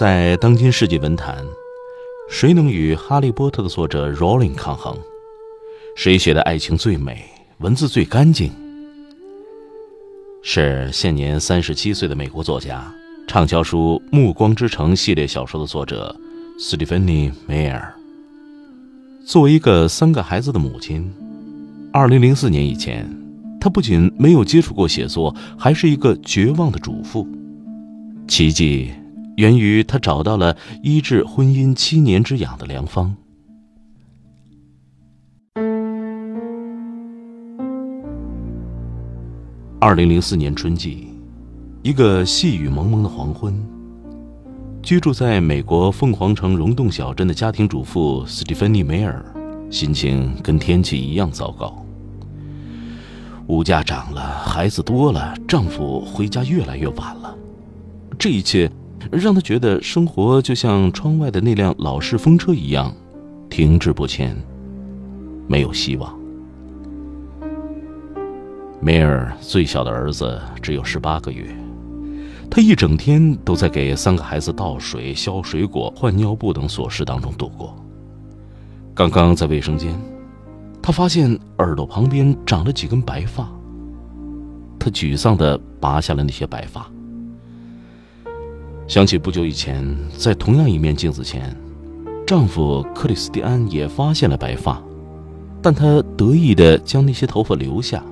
在当今世纪文坛，谁能与《哈利波特》的作者 Rowling 抗衡？谁写的爱情最美，文字最干净？是现年三十七岁的美国作家、畅销书《暮光之城》系列小说的作者斯蒂芬妮·梅尔。作为一个三个孩子的母亲，二零零四年以前，她不仅没有接触过写作，还是一个绝望的主妇。奇迹。源于他找到了医治婚姻七年之痒的良方。二零零四年春季，一个细雨蒙蒙的黄昏，居住在美国凤凰城溶洞小镇的家庭主妇斯蒂芬妮·梅尔，心情跟天气一样糟糕。物价涨了，孩子多了，丈夫回家越来越晚了，这一切。让他觉得生活就像窗外的那辆老式风车一样，停滞不前，没有希望。梅尔最小的儿子只有十八个月，他一整天都在给三个孩子倒水、削水果、换尿布等琐事当中度过。刚刚在卫生间，他发现耳朵旁边长了几根白发，他沮丧地拔下了那些白发。想起不久以前，在同样一面镜子前，丈夫克里斯蒂安也发现了白发，但他得意地将那些头发留下，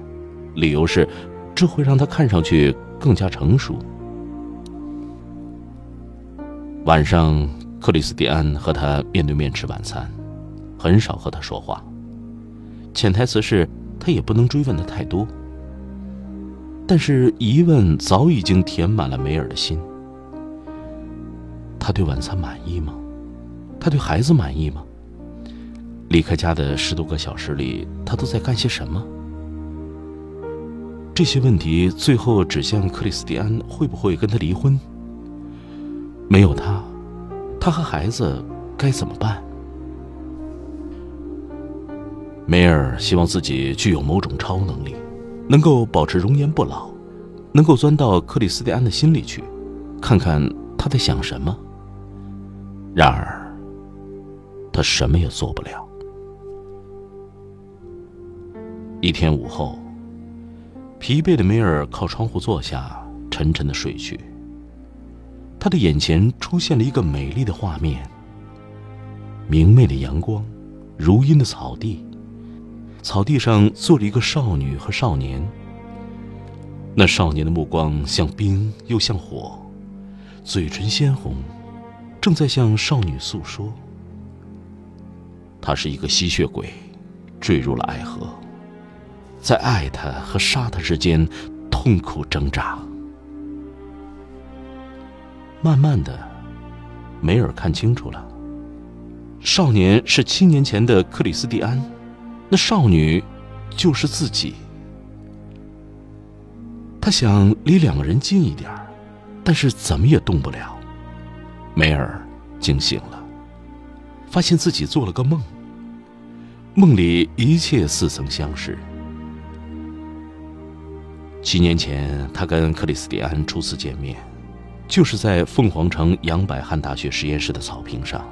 理由是这会让他看上去更加成熟。晚上，克里斯蒂安和他面对面吃晚餐，很少和他说话，潜台词是他也不能追问的太多，但是疑问早已经填满了梅尔的心。他对晚餐满意吗？他对孩子满意吗？离开家的十多个小时里，他都在干些什么？这些问题最后指向克里斯蒂安会不会跟他离婚？没有他，他和孩子该怎么办？梅尔希望自己具有某种超能力，能够保持容颜不老，能够钻到克里斯蒂安的心里去，看看他在想什么。然而，他什么也做不了。一天午后，疲惫的梅尔靠窗户坐下，沉沉的睡去。他的眼前出现了一个美丽的画面：明媚的阳光，如茵的草地，草地上坐着一个少女和少年。那少年的目光像冰又像火，嘴唇鲜红。正在向少女诉说，他是一个吸血鬼，坠入了爱河，在爱他和杀他之间痛苦挣扎。慢慢的，梅尔看清楚了，少年是七年前的克里斯蒂安，那少女就是自己。他想离两个人近一点但是怎么也动不了。梅尔惊醒了，发现自己做了个梦。梦里一切似曾相识。七年前，他跟克里斯蒂安初次见面，就是在凤凰城杨百翰大学实验室的草坪上。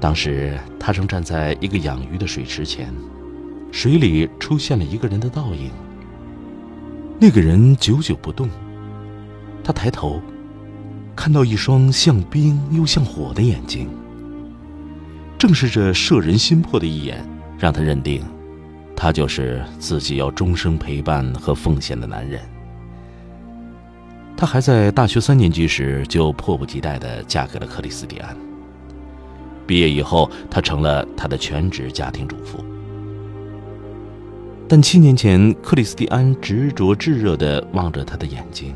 当时，他正站在一个养鱼的水池前，水里出现了一个人的倒影。那个人久久不动，他抬头。看到一双像冰又像火的眼睛，正是这摄人心魄的一眼，让他认定，他就是自己要终生陪伴和奉献的男人。他还在大学三年级时就迫不及待地嫁给了克里斯蒂安。毕业以后，他成了他的全职家庭主妇。但七年前，克里斯蒂安执着炙热地望着他的眼睛。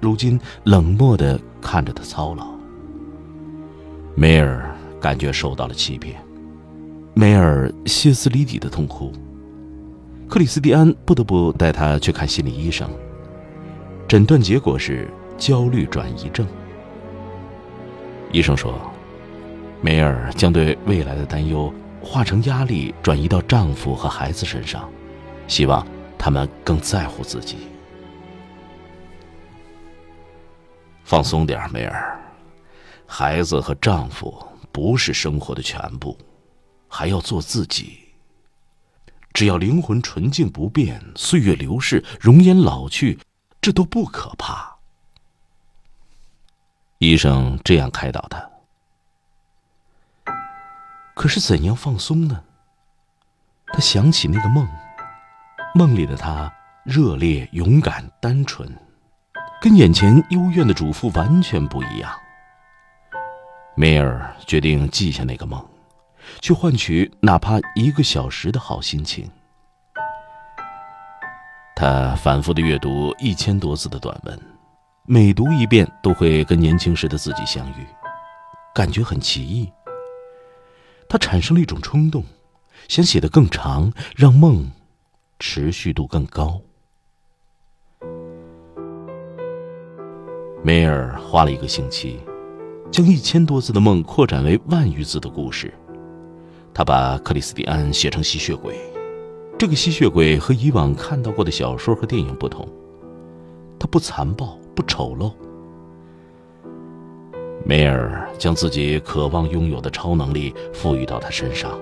如今冷漠的看着他操劳。梅尔感觉受到了欺骗，梅尔歇斯底里的痛哭。克里斯蒂安不得不带他去看心理医生，诊断结果是焦虑转移症。医生说，梅尔将对未来的担忧化成压力，转移到丈夫和孩子身上，希望他们更在乎自己。放松点梅尔，孩子和丈夫不是生活的全部，还要做自己。只要灵魂纯净不变，岁月流逝，容颜老去，这都不可怕。医生这样开导他。可是怎样放松呢？他想起那个梦，梦里的他热烈、勇敢、单纯，跟眼前幽怨的主妇完全不一样。梅尔决定记下那个梦，去换取哪怕一个小时的好心情。他反复的阅读一千多字的短文。每读一遍，都会跟年轻时的自己相遇，感觉很奇异。他产生了一种冲动，想写得更长，让梦持续度更高。梅尔花了一个星期，将一千多字的梦扩展为万余字的故事。他把克里斯蒂安写成吸血鬼，这个吸血鬼和以往看到过的小说和电影不同，他不残暴。不丑陋。梅尔将自己渴望拥有的超能力赋予到他身上，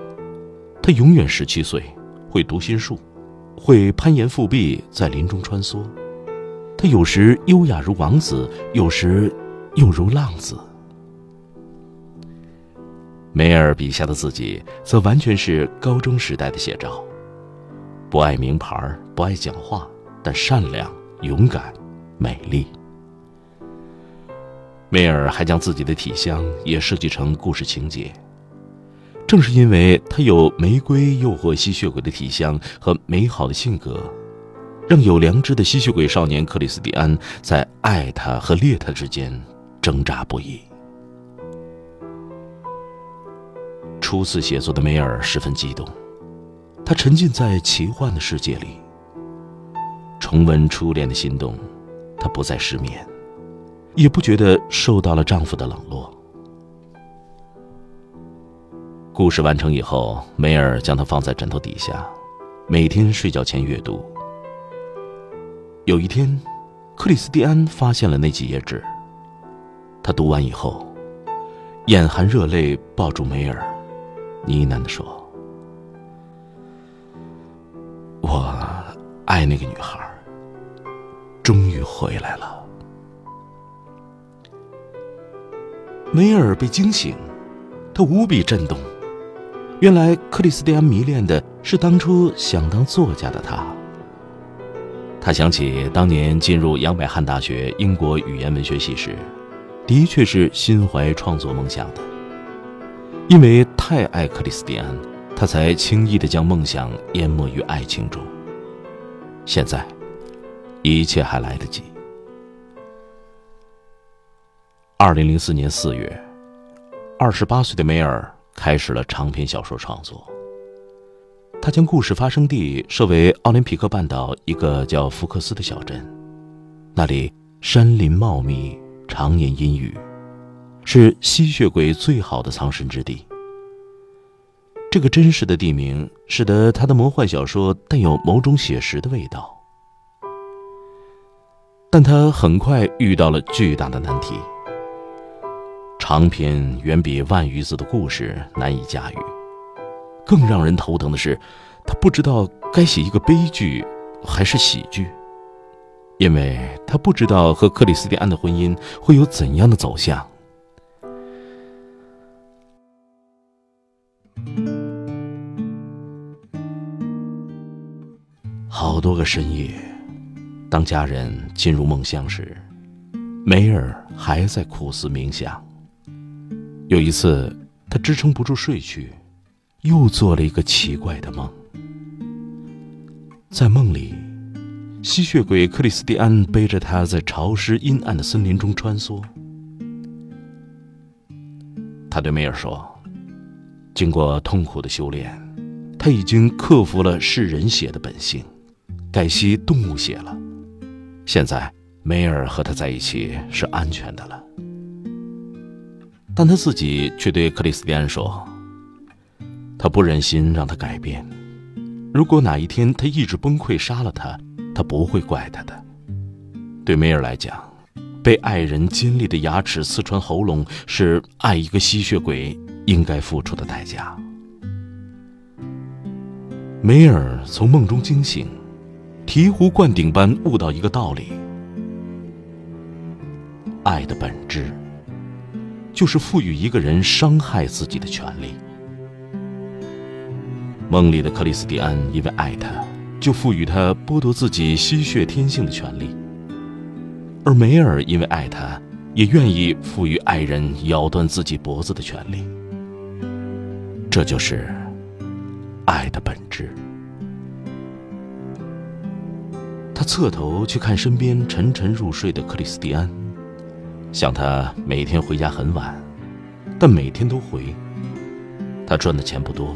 他永远十七岁，会读心术，会攀岩复壁，在林中穿梭。他有时优雅如王子，有时又如浪子。梅尔笔下的自己，则完全是高中时代的写照：不爱名牌，不爱讲话，但善良、勇敢、美丽。梅尔还将自己的体香也设计成故事情节。正是因为他有玫瑰诱惑吸血鬼的体香和美好的性格，让有良知的吸血鬼少年克里斯蒂安在爱他和猎他之间挣扎不已。初次写作的梅尔十分激动，他沉浸在奇幻的世界里。重温初恋的心动，他不再失眠。也不觉得受到了丈夫的冷落。故事完成以后，梅尔将它放在枕头底下，每天睡觉前阅读。有一天，克里斯蒂安发现了那几页纸。他读完以后，眼含热泪，抱住梅尔，呢喃的说：“我爱那个女孩，终于回来了。”梅尔被惊醒，他无比震动。原来克里斯蒂安迷恋的是当初想当作家的他。他想起当年进入杨百翰大学英国语言文学系时，的确是心怀创作梦想的。因为太爱克里斯蒂安，他才轻易的将梦想淹没于爱情中。现在，一切还来得及。二零零四年四月，二十八岁的梅尔开始了长篇小说创作。他将故事发生地设为奥林匹克半岛一个叫福克斯的小镇，那里山林茂密，常年阴雨，是吸血鬼最好的藏身之地。这个真实的地名使得他的魔幻小说带有某种写实的味道，但他很快遇到了巨大的难题。长篇远比万余字的故事难以驾驭，更让人头疼的是，他不知道该写一个悲剧还是喜剧，因为他不知道和克里斯蒂安的婚姻会有怎样的走向。好多个深夜，当家人进入梦乡时，梅尔还在苦思冥想。有一次，他支撑不住睡去，又做了一个奇怪的梦。在梦里，吸血鬼克里斯蒂安背着他在潮湿阴暗的森林中穿梭。他对梅尔说：“经过痛苦的修炼，他已经克服了噬人血的本性，改吸动物血了。现在，梅尔和他在一起是安全的了。”但他自己却对克里斯蒂安说：“他不忍心让他改变。如果哪一天他意志崩溃杀了他，他不会怪他的。对梅尔来讲。”被爱人尖利的牙齿刺穿喉咙，是爱一个吸血鬼应该付出的代价。梅尔从梦中惊醒，醍醐灌顶般悟到一个道理：爱的本质，就是赋予一个人伤害自己的权利。梦里的克里斯蒂安因为爱他，就赋予他剥夺自己吸血天性的权利。而梅尔因为爱他，也愿意赋予爱人咬断自己脖子的权利。这就是爱的本质。他侧头去看身边沉沉入睡的克里斯蒂安，想他每天回家很晚，但每天都回。他赚的钱不多，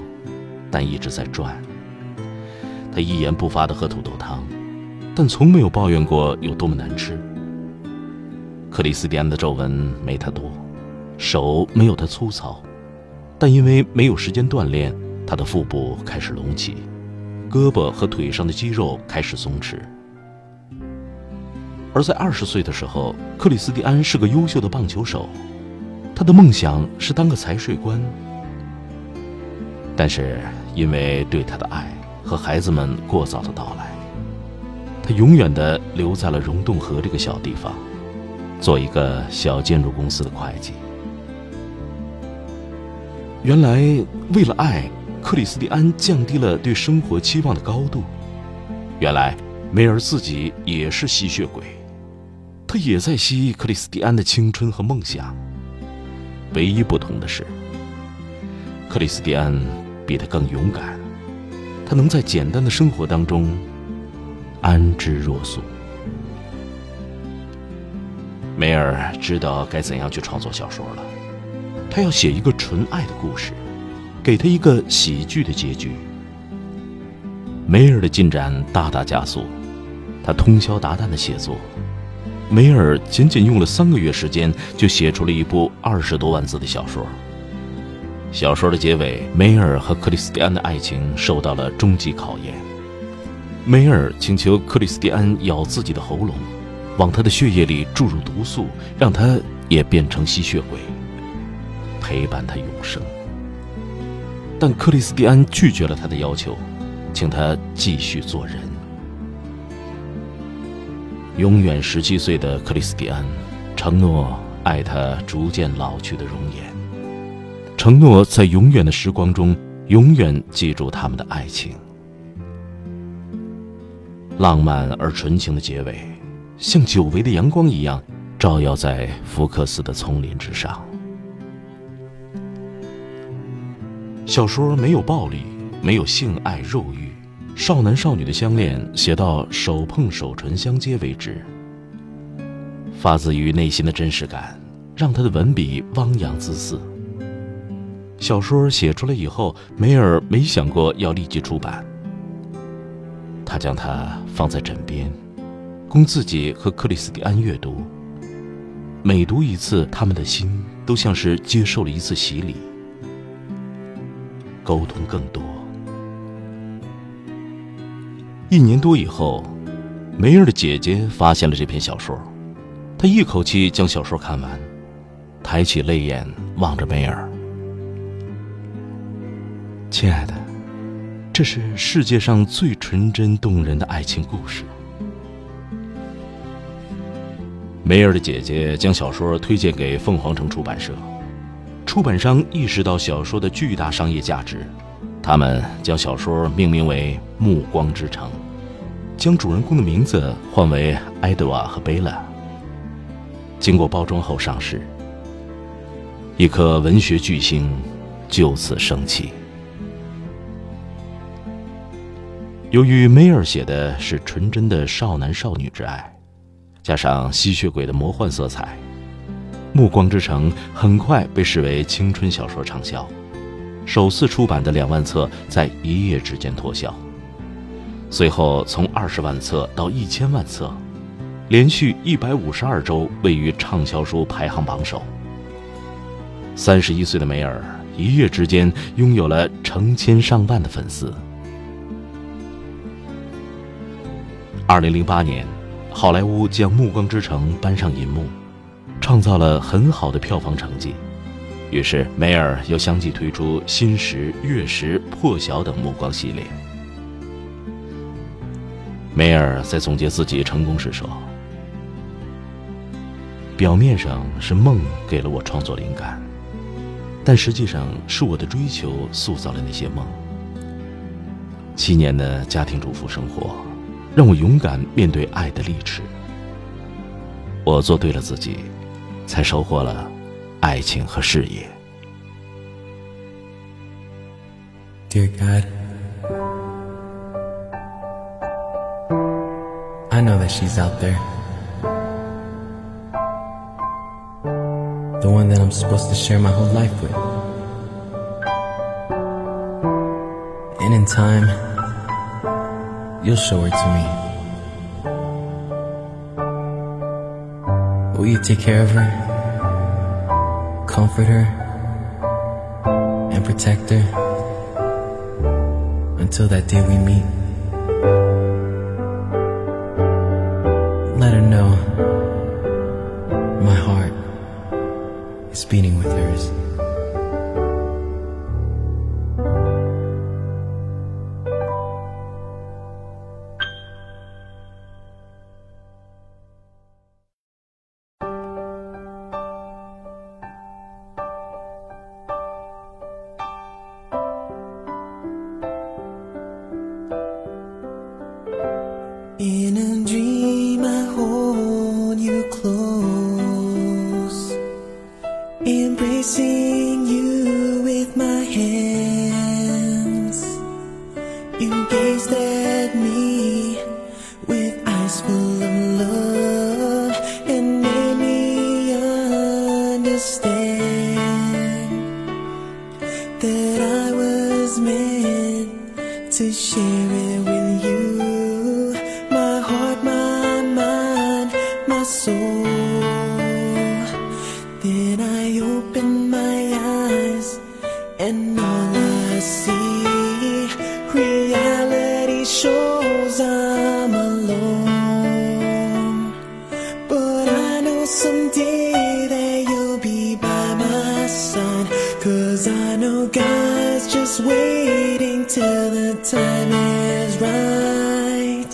但一直在转。他一言不发的喝土豆汤，但从没有抱怨过有多么难吃。克里斯蒂安的皱纹没他多，手没有他粗糙，但因为没有时间锻炼，他的腹部开始隆起，胳膊和腿上的肌肉开始松弛。而在二十岁的时候，克里斯蒂安是个优秀的棒球手，他的梦想是当个财税官。但是因为对他的爱和孩子们过早的到来，他永远的留在了溶洞河这个小地方。做一个小建筑公司的会计。原来，为了爱，克里斯蒂安降低了对生活期望的高度。原来，梅尔自己也是吸血鬼，他也在吸克里斯蒂安的青春和梦想。唯一不同的是，克里斯蒂安比他更勇敢，他能在简单的生活当中安之若素。梅尔知道该怎样去创作小说了，他要写一个纯爱的故事，给他一个喜剧的结局。梅尔的进展大大加速，他通宵达旦的写作。梅尔仅仅用了三个月时间，就写出了一部二十多万字的小说。小说的结尾，梅尔和克里斯蒂安的爱情受到了终极考验。梅尔请求克里斯蒂安咬自己的喉咙。往他的血液里注入毒素，让他也变成吸血鬼，陪伴他永生。但克里斯蒂安拒绝了他的要求，请他继续做人。永远十七岁的克里斯蒂安承诺爱他逐渐老去的容颜，承诺在永远的时光中永远记住他们的爱情。浪漫而纯情的结尾。像久违的阳光一样，照耀在福克斯的丛林之上。小说没有暴力，没有性爱肉欲，少男少女的相恋写到手碰手唇相接为止。发自于内心的真实感，让他的文笔汪洋恣肆。小说写出来以后，梅尔没想过要立即出版，他将它放在枕边。供自己和克里斯蒂安阅读。每读一次，他们的心都像是接受了一次洗礼，沟通更多。一年多以后，梅尔的姐姐发现了这篇小说，她一口气将小说看完，抬起泪眼望着梅尔：“亲爱的，这是世界上最纯真动人的爱情故事。”梅尔的姐姐将小说推荐给凤凰城出版社，出版商意识到小说的巨大商业价值，他们将小说命名为《暮光之城》，将主人公的名字换为埃德瓦和贝拉。经过包装后上市，一颗文学巨星就此升起。由于梅尔写的是纯真的少男少女之爱，加上吸血鬼的魔幻色彩，《暮光之城》很快被视为青春小说畅销。首次出版的两万册在一夜之间脱销，随后从二十万册到一千万册，连续一百五十二周位于畅销书排行榜首。三十一岁的梅尔一夜之间拥有了成千上万的粉丝。二零零八年，好莱坞将《暮光之城》搬上银幕，创造了很好的票房成绩。于是，梅尔又相继推出《新石》《月食》《破晓》等暮光系列。梅尔在总结自己成功时说：“表面上是梦给了我创作灵感，但实际上是我的追求塑造了那些梦。七年的家庭主妇生活，让我勇敢面对爱的利齿。我做对了自己，才收获了。”爱情和事业。Dear God, I know that she's out there. The one that I'm supposed to share my whole life with. And in time, you'll show her to me. Will you take care of her? comfort her and protect her until that day we meet. Let her know my heart is beating with reality shows I'm alone. But I know someday that you'll be by my side. Cause I know God's just waiting till the time is right.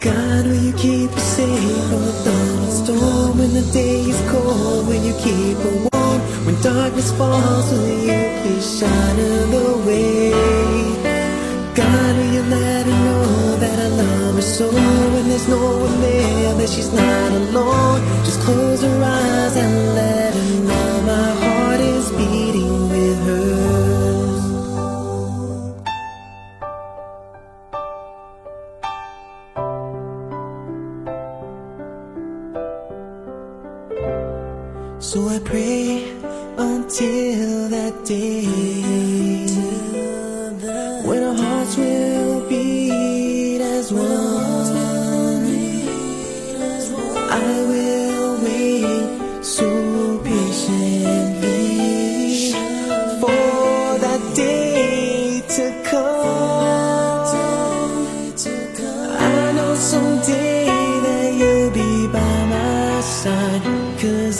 God, will you keep us safe from the thunder and storm when the day is cold? Will you keep her warm when darkness falls? Will you please shine her the way? So? When there's no one there, that she's not alone. Just close her eyes and let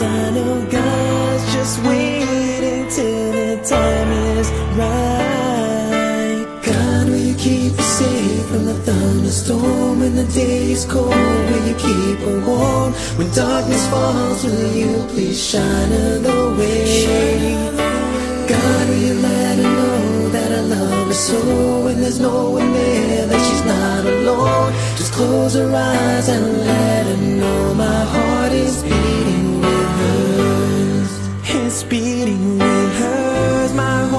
I know God's just waiting till the time is right. God, will you keep us safe from the thunderstorm when the day is cold? Will you keep her warm when darkness falls? Will you please shine the way? God, will you let her know that I love her so? When there's no one there, that she's not alone. Just close her eyes and let her know my heart is beating. Beating with hers. My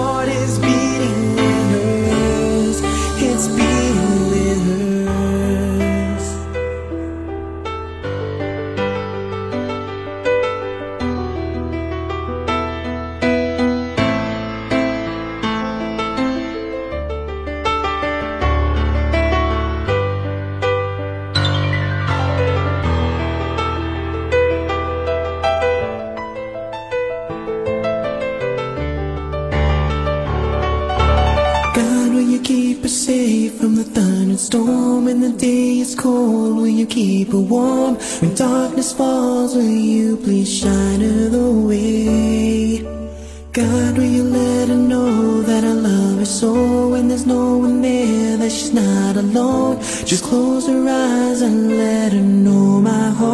Just close her eyes and let her know my heart.